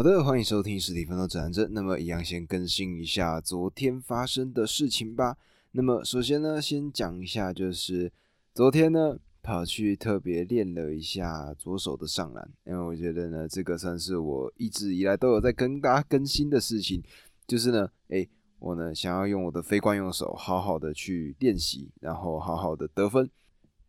好的，欢迎收听实体奋斗指南针。那么，一样先更新一下昨天发生的事情吧。那么，首先呢，先讲一下，就是昨天呢，跑去特别练了一下左手的上篮，因为我觉得呢，这个算是我一直以来都有在跟大家更新的事情，就是呢，哎，我呢想要用我的非惯用手，好好的去练习，然后好好的得分。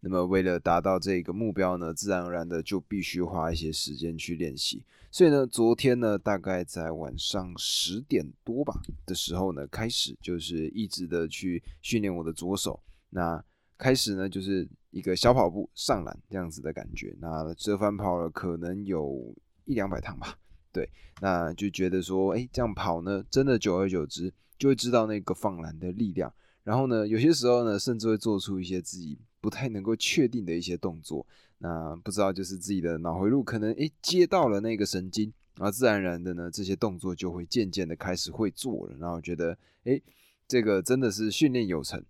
那么，为了达到这个目标呢，自然而然的就必须花一些时间去练习。所以呢，昨天呢，大概在晚上十点多吧的时候呢，开始就是一直的去训练我的左手。那开始呢，就是一个小跑步上篮这样子的感觉。那折返跑了可能有一两百趟吧。对，那就觉得说，哎，这样跑呢，真的久而久之就会知道那个放篮的力量。然后呢，有些时候呢，甚至会做出一些自己。不太能够确定的一些动作，那不知道就是自己的脑回路可能诶接到了那个神经，然后自然而然的呢这些动作就会渐渐的开始会做了，然后觉得诶这个真的是训练有成，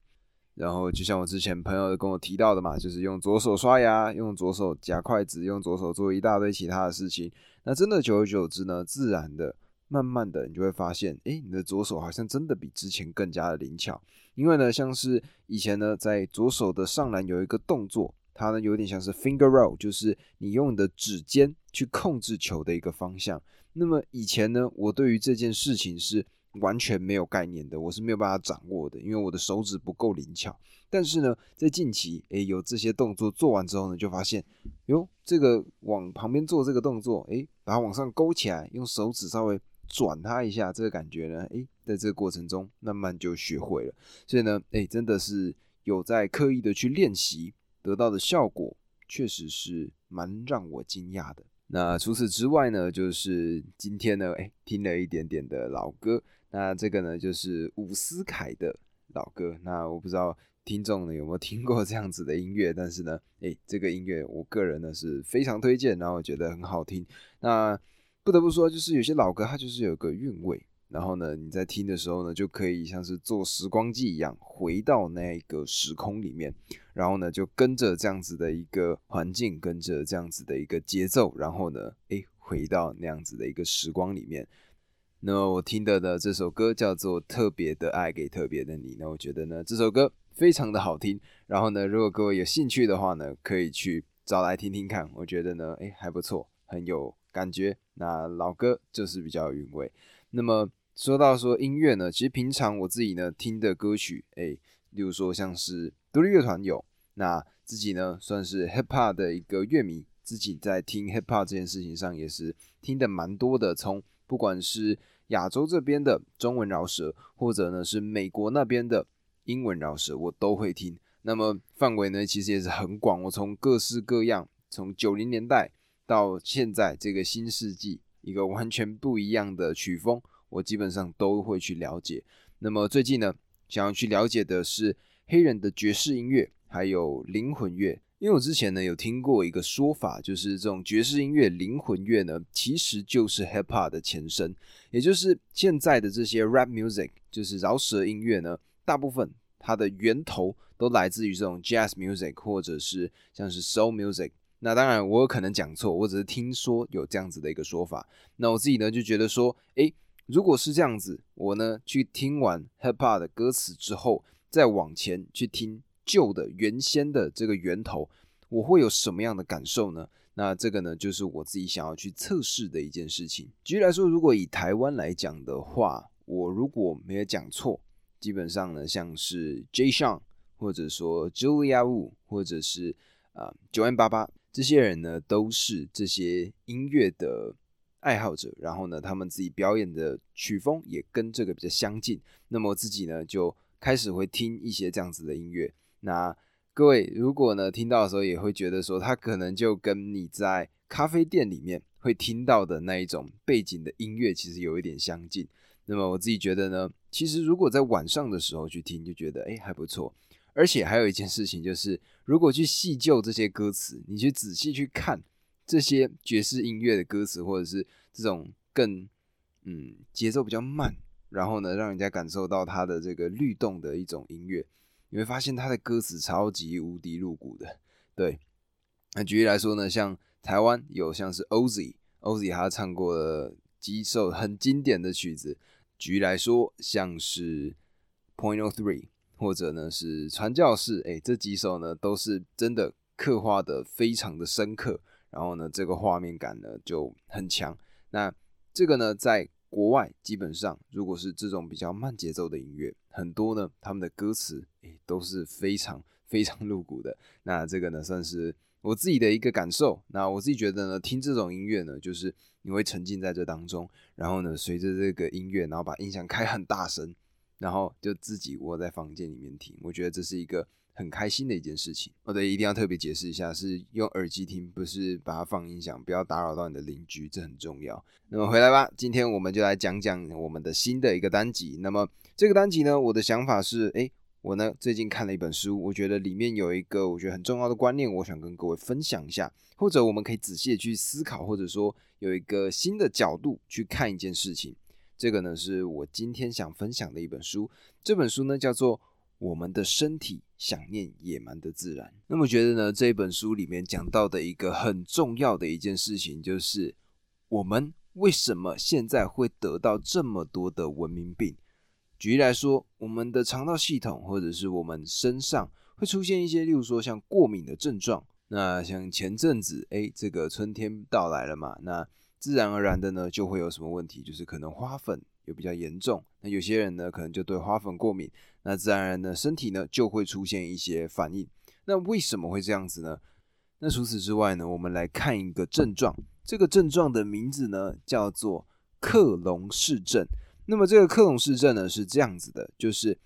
然后就像我之前朋友跟我提到的嘛，就是用左手刷牙，用左手夹筷子，用左手做一大堆其他的事情，那真的久而久之呢，自然的。慢慢的，你就会发现，哎，你的左手好像真的比之前更加的灵巧。因为呢，像是以前呢，在左手的上篮有一个动作，它呢有点像是 finger roll，就是你用你的指尖去控制球的一个方向。那么以前呢，我对于这件事情是完全没有概念的，我是没有办法掌握的，因为我的手指不够灵巧。但是呢，在近期，哎，有这些动作做完之后呢，就发现，哟，这个往旁边做这个动作，哎，把它往上勾起来，用手指稍微。转它一下，这个感觉呢，诶，在这个过程中慢慢就学会了。所以呢，诶，真的是有在刻意的去练习，得到的效果确实是蛮让我惊讶的。那除此之外呢，就是今天呢，诶，听了一点点的老歌。那这个呢，就是伍思凯的老歌。那我不知道听众呢有没有听过这样子的音乐，但是呢，诶，这个音乐我个人呢是非常推荐，然后我觉得很好听。那不得不说，就是有些老歌，它就是有个韵味。然后呢，你在听的时候呢，就可以像是坐时光机一样，回到那个时空里面。然后呢，就跟着这样子的一个环境，跟着这样子的一个节奏，然后呢，诶，回到那样子的一个时光里面。那么我听的的这首歌叫做《特别的爱给特别的你》。那我觉得呢，这首歌非常的好听。然后呢，如果各位有兴趣的话呢，可以去找来听听看。我觉得呢，诶，还不错，很有感觉。那老歌就是比较有韵味。那么说到说音乐呢，其实平常我自己呢听的歌曲，哎，例如说像是独立乐团有，那自己呢算是 hip hop 的一个乐迷，自己在听 hip hop 这件事情上也是听的蛮多的。从不管是亚洲这边的中文饶舌，或者呢是美国那边的英文饶舌，我都会听。那么范围呢其实也是很广，我从各式各样，从九零年代。到现在这个新世纪，一个完全不一样的曲风，我基本上都会去了解。那么最近呢，想要去了解的是黑人的爵士音乐，还有灵魂乐。因为我之前呢有听过一个说法，就是这种爵士音乐、灵魂乐呢，其实就是 hip hop 的前身，也就是现在的这些 rap music，就是饶舌音乐呢，大部分它的源头都来自于这种 jazz music，或者是像是 soul music。那当然，我有可能讲错，我只是听说有这样子的一个说法。那我自己呢就觉得说，诶，如果是这样子，我呢去听完 hip hop 的歌词之后，再往前去听旧的原先的这个源头，我会有什么样的感受呢？那这个呢就是我自己想要去测试的一件事情。举例来说，如果以台湾来讲的话，我如果没有讲错，基本上呢像是 Jay Sean，或者说 Julia Wu，或者是啊九 N 八八。这些人呢，都是这些音乐的爱好者，然后呢，他们自己表演的曲风也跟这个比较相近。那么我自己呢，就开始会听一些这样子的音乐。那各位如果呢听到的时候，也会觉得说，它可能就跟你在咖啡店里面会听到的那一种背景的音乐，其实有一点相近。那么我自己觉得呢，其实如果在晚上的时候去听，就觉得哎还不错。而且还有一件事情，就是如果去细究这些歌词，你去仔细去看这些爵士音乐的歌词，或者是这种更嗯节奏比较慢，然后呢让人家感受到它的这个律动的一种音乐，你会发现它的歌词超级无敌露骨的。对，那举例来说呢，像台湾有像是 Ozzy，Ozzy 他唱过的几首很经典的曲子。举例来说，像是 Point of Three，或者呢是传教士，哎，这几首呢都是真的刻画的非常的深刻，然后呢这个画面感呢就很强。那这个呢在国外基本上，如果是这种比较慢节奏的音乐，很多呢他们的歌词诶都是非常非常露骨的。那这个呢算是我自己的一个感受。那我自己觉得呢，听这种音乐呢，就是你会沉浸在这当中，然后呢随着这个音乐，然后把音响开很大声，然后就自己窝在房间里面听。我觉得这是一个。很开心的一件事情，哦对，一定要特别解释一下，是用耳机听，不是把它放音响，不要打扰到你的邻居，这很重要。那么回来吧，今天我们就来讲讲我们的新的一个单集。那么这个单集呢，我的想法是，诶，我呢最近看了一本书，我觉得里面有一个我觉得很重要的观念，我想跟各位分享一下，或者我们可以仔细的去思考，或者说有一个新的角度去看一件事情。这个呢是我今天想分享的一本书，这本书呢叫做。我们的身体想念野蛮的自然。那么觉得呢？这本书里面讲到的一个很重要的一件事情，就是我们为什么现在会得到这么多的文明病？举例来说，我们的肠道系统，或者是我们身上会出现一些，例如说像过敏的症状。那像前阵子，哎，这个春天到来了嘛，那自然而然的呢，就会有什么问题？就是可能花粉。有比较严重，那有些人呢可能就对花粉过敏，那自然而然呢身体呢就会出现一些反应。那为什么会这样子呢？那除此之外呢，我们来看一个症状，这个症状的名字呢叫做克隆氏症。那么这个克隆氏症呢是这样子的，就是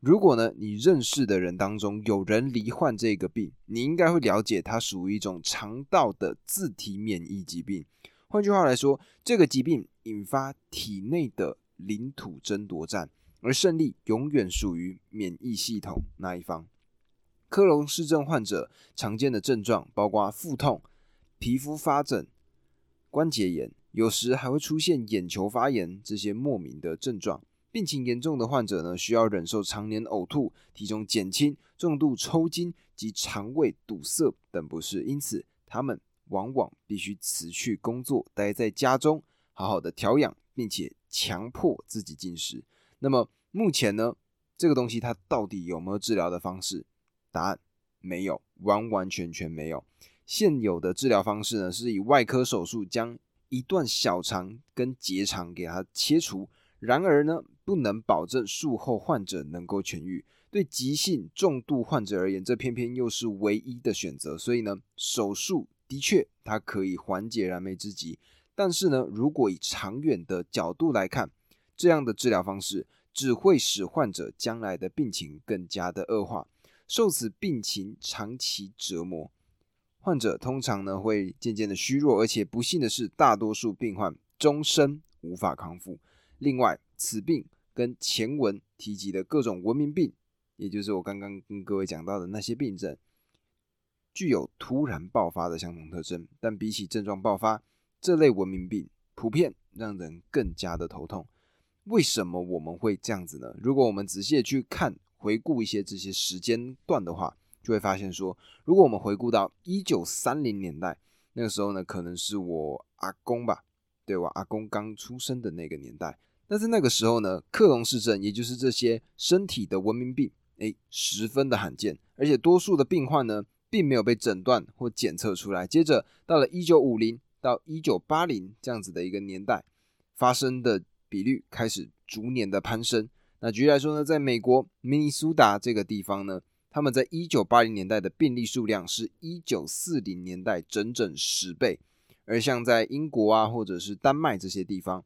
如果呢你认识的人当中有人罹患这个病，你应该会了解它属于一种肠道的自体免疫疾病。换句话来说，这个疾病引发体内的领土争夺战，而胜利永远属于免疫系统那一方。克隆氏症患者常见的症状包括腹痛、皮肤发疹、关节炎，有时还会出现眼球发炎这些莫名的症状。病情严重的患者呢，需要忍受常年呕吐、体重减轻、重度抽筋及肠胃堵塞等不适，因此他们往往必须辞去工作，待在家中，好好的调养。并且强迫自己进食。那么目前呢，这个东西它到底有没有治疗的方式？答案没有，完完全全没有。现有的治疗方式呢，是以外科手术将一段小肠跟结肠给它切除。然而呢，不能保证术后患者能够痊愈。对急性重度患者而言，这偏偏又是唯一的选择。所以呢，手术的确它可以缓解燃眉之急。但是呢，如果以长远的角度来看，这样的治疗方式只会使患者将来的病情更加的恶化，受此病情长期折磨，患者通常呢会渐渐的虚弱，而且不幸的是，大多数病患终身无法康复。另外，此病跟前文提及的各种文明病，也就是我刚刚跟各位讲到的那些病症，具有突然爆发的相同特征，但比起症状爆发。这类文明病普遍让人更加的头痛。为什么我们会这样子呢？如果我们仔细的去看、回顾一些这些时间段的话，就会发现说，如果我们回顾到一九三零年代，那个时候呢，可能是我阿公吧，对我阿公刚出生的那个年代。但是那个时候呢，克隆氏症，也就是这些身体的文明病，诶，十分的罕见，而且多数的病患呢，并没有被诊断或检测出来。接着到了一九五零。到一九八零这样子的一个年代，发生的比率开始逐年的攀升。那举例来说呢，在美国明尼苏达这个地方呢，他们在一九八零年代的病例数量是一九四零年代整整十倍。而像在英国啊，或者是丹麦这些地方，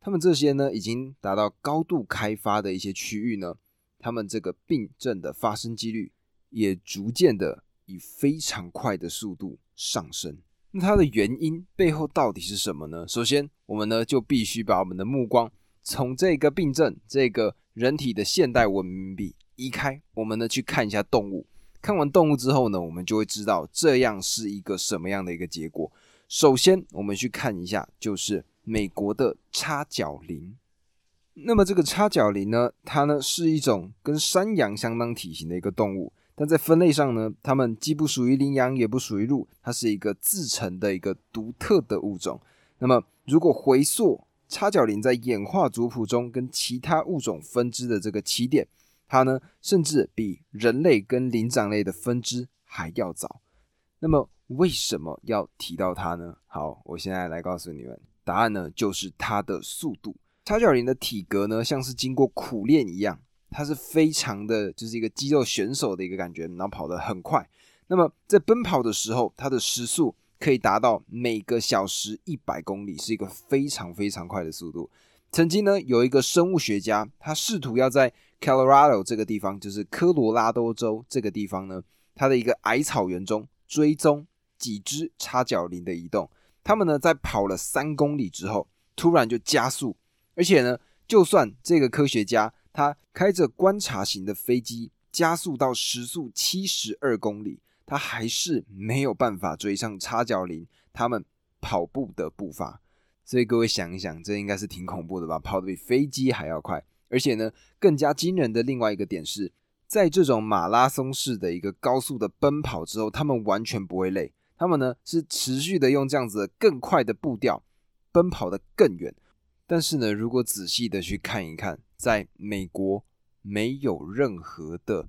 他们这些呢已经达到高度开发的一些区域呢，他们这个病症的发生几率也逐渐的以非常快的速度上升。那它的原因背后到底是什么呢？首先，我们呢就必须把我们的目光从这个病症、这个人体的现代文明病移开，我们呢去看一下动物。看完动物之后呢，我们就会知道这样是一个什么样的一个结果。首先，我们去看一下，就是美国的叉角羚。那么这个叉角羚呢，它呢是一种跟山羊相当体型的一个动物。但在分类上呢，它们既不属于羚羊，也不属于鹿，它是一个自成的一个独特的物种。那么，如果回溯叉角羚在演化族谱中跟其他物种分支的这个起点，它呢甚至比人类跟灵长类的分支还要早。那么为什么要提到它呢？好，我现在来告诉你们，答案呢就是它的速度。叉角羚的体格呢像是经过苦练一样，它是非常的就是一个肌肉选手的一个感觉，然后跑得很快。那么在奔跑的时候，它的时速。可以达到每个小时一百公里，是一个非常非常快的速度。曾经呢，有一个生物学家，他试图要在 Colorado 这个地方，就是科罗拉多州这个地方呢，它的一个矮草原中追踪几只叉角羚的移动。他们呢，在跑了三公里之后，突然就加速，而且呢，就算这个科学家他开着观察型的飞机加速到时速七十二公里。他还是没有办法追上叉角羚他们跑步的步伐，所以各位想一想，这应该是挺恐怖的吧？跑得比飞机还要快，而且呢，更加惊人的另外一个点是，在这种马拉松式的一个高速的奔跑之后，他们完全不会累，他们呢是持续的用这样子更快的步调奔跑的更远。但是呢，如果仔细的去看一看，在美国没有任何的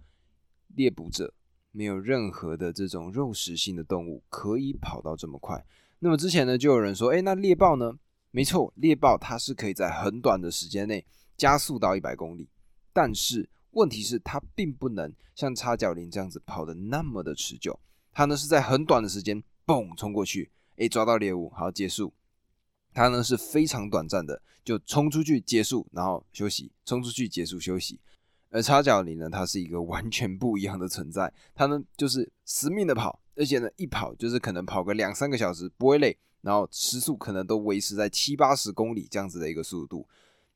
猎捕者。没有任何的这种肉食性的动物可以跑到这么快。那么之前呢，就有人说，哎，那猎豹呢？没错，猎豹它是可以在很短的时间内加速到一百公里，但是问题是它并不能像叉角羚这样子跑的那么的持久。它呢是在很短的时间，嘣冲过去，哎，抓到猎物，好结束。它呢是非常短暂的，就冲出去结束，然后休息，冲出去结束休息。而叉角羚呢，它是一个完全不一样的存在。它呢就是死命的跑，而且呢一跑就是可能跑个两三个小时不会累，然后时速可能都维持在七八十公里这样子的一个速度。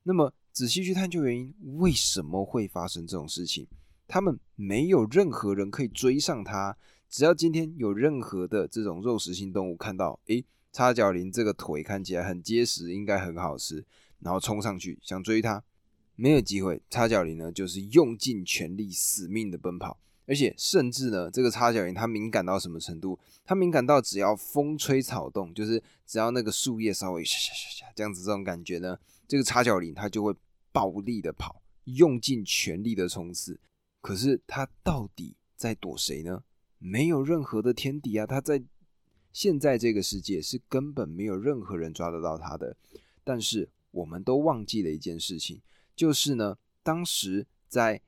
那么仔细去探究原因，为什么会发生这种事情？他们没有任何人可以追上它。只要今天有任何的这种肉食性动物看到，诶，叉角羚这个腿看起来很结实，应该很好吃，然后冲上去想追它。没有机会，叉角羚呢就是用尽全力死命的奔跑，而且甚至呢，这个叉角羚它敏感到什么程度？它敏感到只要风吹草动，就是只要那个树叶稍微这样子，这种感觉呢，这个叉角羚它就会暴力的跑，用尽全力的冲刺。可是它到底在躲谁呢？没有任何的天敌啊！它在现在这个世界是根本没有任何人抓得到它的。但是我们都忘记了一件事情。就是呢，当时在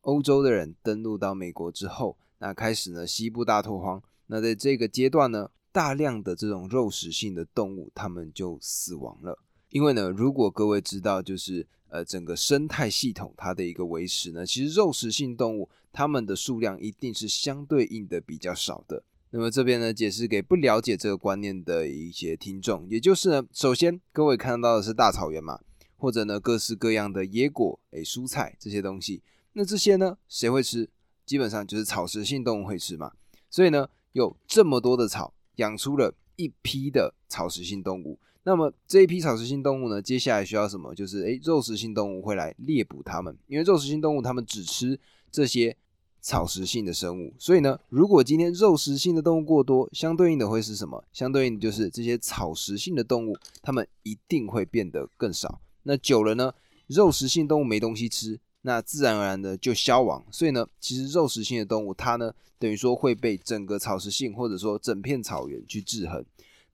欧洲的人登陆到美国之后，那开始呢西部大拓荒。那在这个阶段呢，大量的这种肉食性的动物，它们就死亡了。因为呢，如果各位知道，就是呃整个生态系统它的一个维持呢，其实肉食性动物它们的数量一定是相对应的比较少的。那么这边呢，解释给不了解这个观念的一些听众，也就是呢，首先各位看到的是大草原嘛。或者呢，各式各样的野果、诶蔬菜这些东西，那这些呢，谁会吃？基本上就是草食性动物会吃嘛。所以呢，有这么多的草，养出了一批的草食性动物。那么这一批草食性动物呢，接下来需要什么？就是诶肉食性动物会来猎捕它们，因为肉食性动物它们只吃这些草食性的生物。所以呢，如果今天肉食性的动物过多，相对应的会是什么？相对应的就是这些草食性的动物，它们一定会变得更少。那久了呢，肉食性动物没东西吃，那自然而然的就消亡。所以呢，其实肉食性的动物它呢，等于说会被整个草食性或者说整片草原去制衡。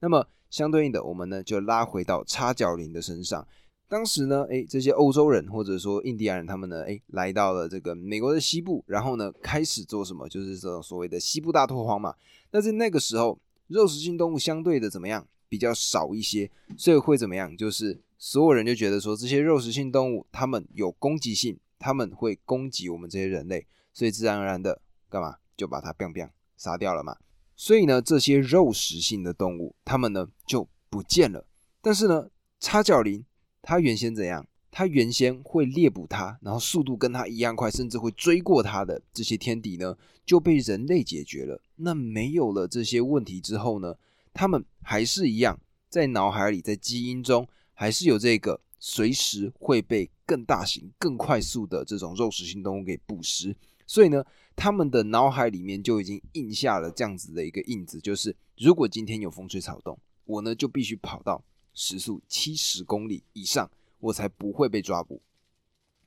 那么相对应的，我们呢就拉回到叉角羚的身上。当时呢，诶，这些欧洲人或者说印第安人，他们呢，诶，来到了这个美国的西部，然后呢开始做什么？就是这种所谓的西部大拓荒嘛。那在那个时候，肉食性动物相对的怎么样？比较少一些，所以会怎么样？就是。所有人就觉得说这些肉食性动物，它们有攻击性，他们会攻击我们这些人类，所以自然而然的干嘛就把它 biang biang 杀掉了嘛。所以呢，这些肉食性的动物，它们呢就不见了。但是呢，叉角羚它原先怎样？它原先会猎捕它，然后速度跟它一样快，甚至会追过它的这些天敌呢，就被人类解决了。那没有了这些问题之后呢，他们还是一样在脑海里，在基因中。还是有这个随时会被更大型、更快速的这种肉食性动物给捕食，所以呢，他们的脑海里面就已经印下了这样子的一个印子，就是如果今天有风吹草动，我呢就必须跑到时速七十公里以上，我才不会被抓捕。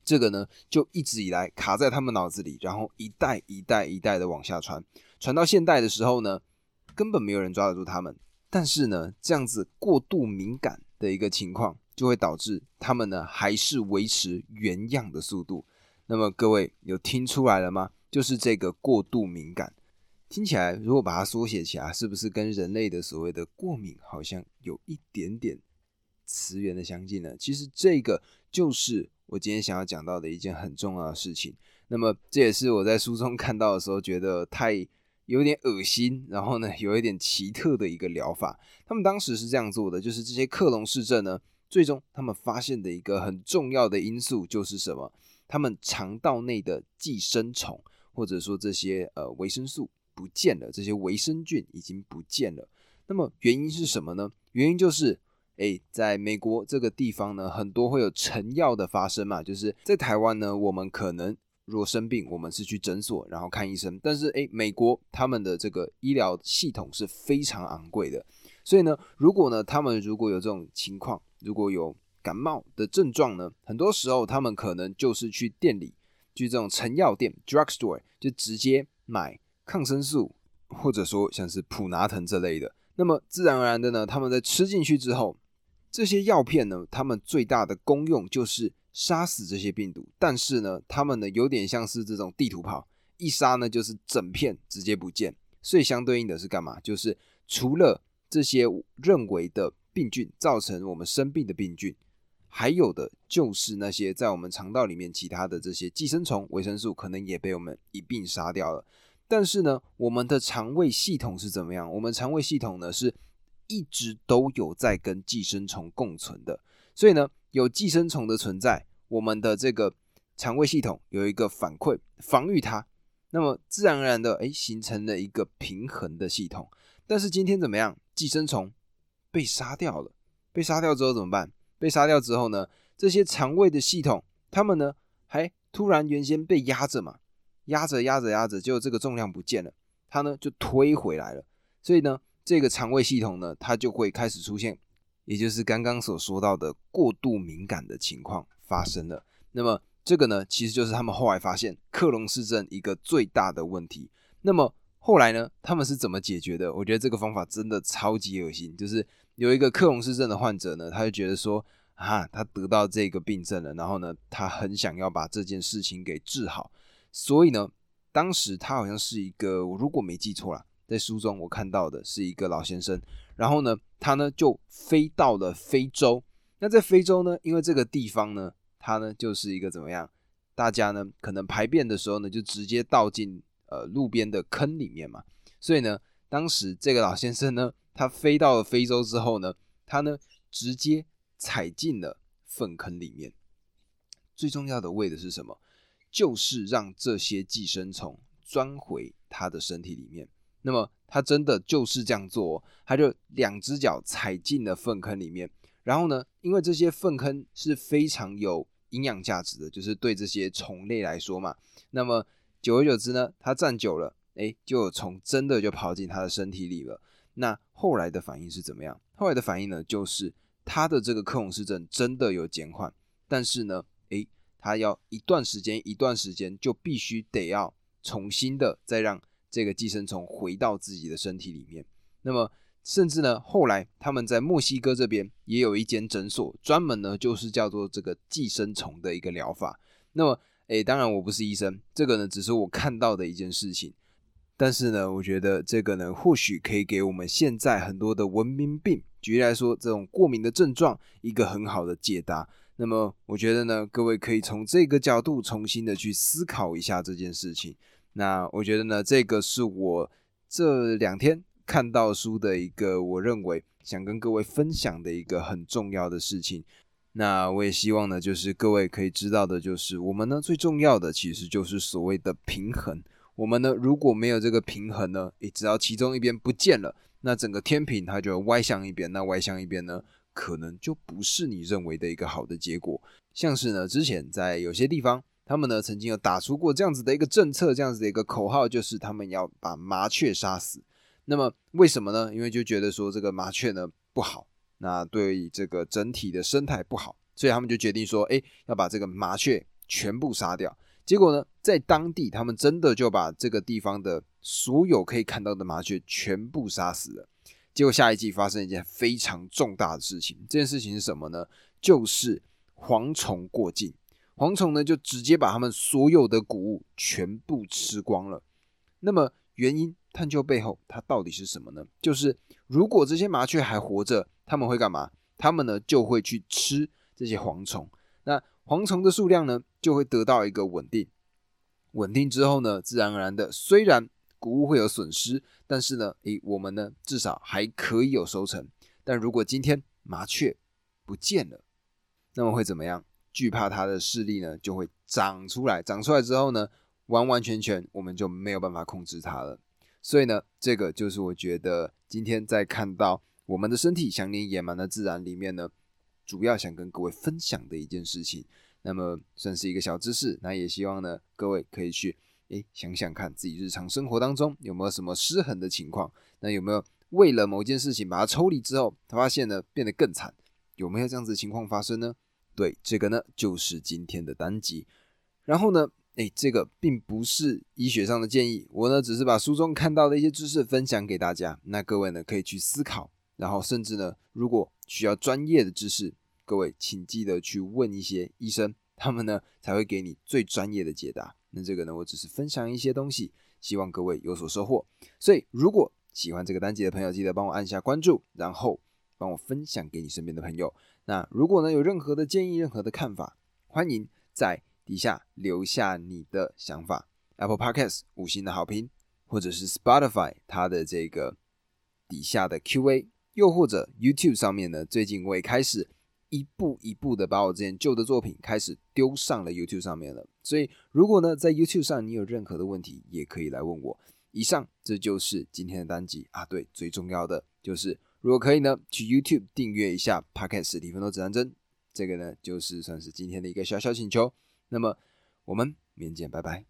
这个呢，就一直以来卡在他们脑子里，然后一代一代一代的往下传，传到现代的时候呢，根本没有人抓得住他们。但是呢，这样子过度敏感的一个情况，就会导致他们呢还是维持原样的速度。那么各位有听出来了吗？就是这个过度敏感，听起来如果把它缩写起来，是不是跟人类的所谓的过敏好像有一点点词源的相近呢？其实这个就是我今天想要讲到的一件很重要的事情。那么这也是我在书中 看到的时候觉得太有点恶心，然后呢有一点奇特的一个疗法。他们当时是这样做的，就是这些克隆氏症呢，最终他们发现的一个很重要的因素就是什么？他们肠道内的寄生虫，或者说这些呃维生素不见了，这些维生菌已经不见了。那么原因是什么呢？原因就是，哎，在美国这个地方呢，很多会有成药的发生嘛。就是在台湾呢，我们可能如果生病，我们是去诊所然后看医生，但是哎，美国他们的这个医疗系统是非常昂贵的，所以呢，如果呢他们如果有这种情况，如果有感冒的症状呢，很多时候他们可能就是去店里，去这种成药店 （drugstore） 就直接买抗生素，或者说像是普拿疼这类的。那么自然而然的呢，他们在吃进去之后，这些药片呢，它们最大的功用就是杀死这些病毒。但是呢，它们呢有点像是这种地图炮，一杀呢就是整片直接不见。所以相对应的是干嘛？就是除了这些认为的病菌造成我们生病的病菌。还有的就是那些在我们肠道里面其他的这些寄生虫，维生素可能也被我们一并杀掉了。但是呢，我们的肠胃系统是怎么样？我们肠胃系统呢是一直都有在跟寄生虫共存的。所以呢，有寄生虫的存在，我们的这个肠胃系统有一个反馈防御它，那么自然而然的哎形成了一个平衡的系统。但是今天怎么样？寄生虫被杀掉了，被杀掉之后怎么办？被杀掉之后呢，这些肠胃的系统，他们呢还突然原先被压着嘛，压着压着压着，结果这个重量不见了，它呢就推回来了。所以呢，这个肠胃系统呢，它就会开始出现，也就是刚刚所说到的过度敏感的情况发生了。那么这个呢，其实就是他们后来发现克隆氏症一个最大的问题。那么后来呢，他们是怎么解决的？我觉得这个方法真的超级恶心，就是。有一个克隆氏症的患者呢，他就觉得说啊，他得到这个病症了，然后呢，他很想要把这件事情给治好，所以呢，当时他好像是一个，我如果没记错了，在书中我看到的是一个老先生，然后呢，他呢就飞到了非洲。那在非洲呢，因为这个地方呢，它呢就是一个怎么样？大家呢可能排便的时候呢，就直接倒进呃路边的坑里面嘛，所以呢，当时这个老先生呢。他飞到了非洲之后呢，他呢直接踩进了粪坑里面。最重要的为的是什么？就是让这些寄生虫钻回他的身体里面。那么他真的就是这样做，他就两只脚踩进了粪坑里面。然后呢，因为这些粪坑是非常有营养价值的，就是对这些虫类来说嘛。那么久而久之呢，他站久了，哎，就有虫真的就跑进他的身体里了。那后来的反应是怎么样？后来的反应呢，就是他的这个克隆氏症真的有减缓，但是呢，诶，他要一段时间，一段时间就必须得要重新的再让这个寄生虫回到自己的身体里面。那么，甚至呢，后来他们在墨西哥这边也有一间诊所，专门呢就是叫做这个寄生虫的一个疗法。那么，诶，当然我不是医生，这个呢只是我看到的一件事情。但是呢，我觉得这个呢，或许可以给我们现在很多的文明病，举例来说，这种过敏的症状，一个很好的解答。那么，我觉得呢，各位可以从这个角度重新的去思考一下这件事情。那我觉得呢，这个是我这两天看到书的一个，我认为想跟各位分享的一个很重要的事情。那我也希望呢，就是各位可以知道的，就是我们呢最重要的其实就是所谓的平衡。我们呢，如果没有这个平衡呢，诶，只要其中一边不见了，那整个天平它就歪向一边。那歪向一边呢，可能就不是你认为的一个好的结果。像是呢，之前在有些地方，他们呢曾经有打出过这样子的一个政策，这样子的一个口号，就是他们要把麻雀杀死。那么为什么呢？因为就觉得说这个麻雀呢不好，那对这个整体的生态不好，所以他们就决定说，哎，要把这个麻雀全部杀掉。结果呢，在当地他们真的就把这个地方的所有可以看到的麻雀全部杀死了。结果下一季发生一件非常重大的事情，这件事情是什么呢？就是蝗虫过境。蝗虫呢，就直接把他们所有的谷物全部吃光了。那么原因探究背后，它到底是什么呢？就是如果这些麻雀还活着，他们会干嘛？他们呢就会去吃这些蝗虫。那蝗虫的数量呢就会得到一个稳定。稳定之后呢，自然而然的，虽然谷物会有损失，但是呢，诶，我们呢至少还可以有收成。但如果今天麻雀不见了，那么会怎么样？惧怕它的势力呢，就会长出来。长出来之后呢，完完全全我们就没有办法控制它了。所以呢，这个就是我觉得今天在看到我们的身体想念野蛮的自然里面呢，主要想跟各位分享的一件事情。那么算是一个小知识，那也希望呢各位可以去诶想想看自己日常生活当中有没有什么失衡的情况。那有没有为了某件事情把它抽离之后，他发现呢变得更惨？有没有这样子的情况发生呢？对，这个呢就是今天的单集。然后呢，哎，这个并不是医学上的建议，我呢只是把书中看到的一些知识分享给大家。那各位呢可以去思考，然后甚至呢，如果需要专业的知识，各位请记得去问一些医生，他们呢才会给你最专业的解答。那这个呢，我只是分享一些东西，希望各位有所收获。所以，如果喜欢这个单集的朋友，记得帮我按下关注，然后帮我分享给你身边的朋友。那如果呢有任何的建议、任何的看法，欢迎在底下留下你的想法。Apple Podcast 五星的好评，或者是 Spotify 它的这个底下的 Q&A，又或者 YouTube 上面呢，最近我也开始一步一步的把我之前旧的作品开始丢上了 YouTube 上面了。所以如果呢在 YouTube 上你有任何的问题，也可以来问我。以上这就是今天的单集啊，对，最重要的就是。如果可以呢，去 YouTube 订阅一下 Podcast《史蒂芬多指南针》，这个呢就是算是今天的一个小小请求。那么我们明天见，拜拜。